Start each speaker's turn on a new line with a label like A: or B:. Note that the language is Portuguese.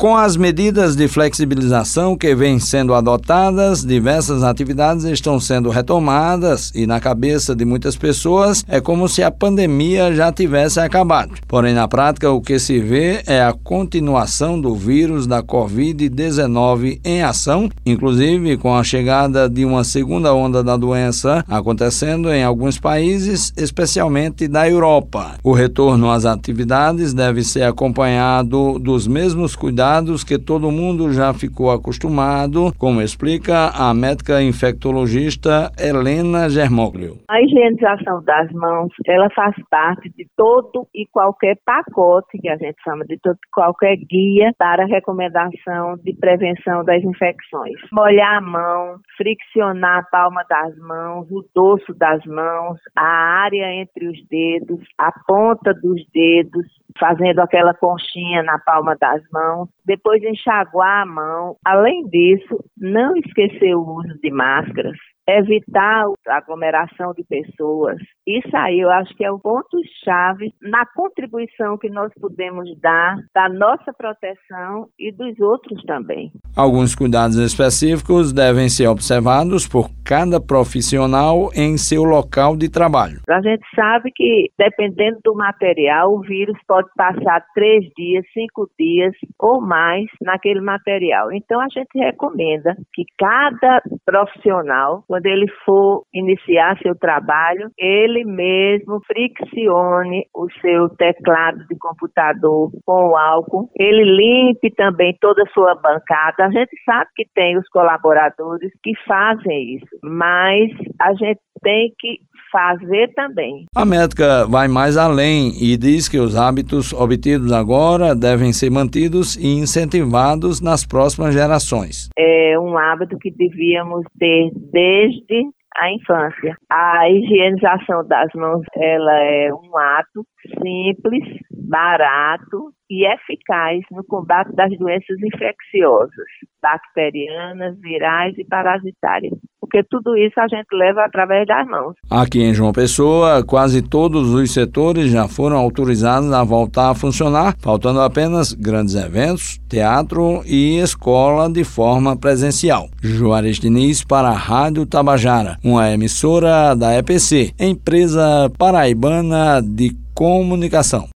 A: Com as medidas de flexibilização que vêm sendo adotadas, diversas atividades estão sendo retomadas e, na cabeça de muitas pessoas, é como se a pandemia já tivesse acabado. Porém, na prática, o que se vê é a continuação do vírus da Covid-19 em ação, inclusive com a chegada de uma segunda onda da doença acontecendo em alguns países, especialmente da Europa. O retorno às atividades deve ser acompanhado dos mesmos cuidados que todo mundo já ficou acostumado, como explica a médica infectologista Helena Germoglio.
B: A higienização das mãos, ela faz parte de todo e qualquer pacote, que a gente chama de todo qualquer guia para recomendação de prevenção das infecções. Molhar a mão, friccionar a palma das mãos, o dorso das mãos, a área entre os dedos, a ponta dos dedos, fazendo aquela conchinha na palma das mãos, depois enxaguar a mão. Além disso, não esquecer o uso de máscaras, evitar a aglomeração de pessoas. Isso aí eu acho que é o ponto-chave na contribuição que nós podemos dar da nossa proteção e dos outros também.
A: Alguns cuidados específicos devem ser observados por cada profissional em seu local de trabalho.
B: A gente sabe que, dependendo do material, o vírus pode passar três dias, cinco dias ou mais naquele material. Então, a gente recomenda que cada profissional, quando ele for iniciar seu trabalho, ele mesmo friccione o seu teclado de computador com álcool, ele limpe também toda a sua bancada. A gente sabe que tem os colaboradores que fazem isso, mas a gente tem que fazer também.
A: A médica vai mais além e diz que os hábitos obtidos agora devem ser mantidos e incentivados nas próximas gerações.
B: É um hábito que devíamos ter desde a infância. A higienização das mãos, ela é um ato simples, barato e eficaz no combate das doenças infecciosas, bacterianas, virais e parasitárias porque tudo isso a gente leva através das mãos.
A: Aqui em João Pessoa, quase todos os setores já foram autorizados a voltar a funcionar, faltando apenas grandes eventos, teatro e escola de forma presencial. Juarez Diniz para a Rádio Tabajara, uma emissora da EPC, empresa paraibana de comunicação.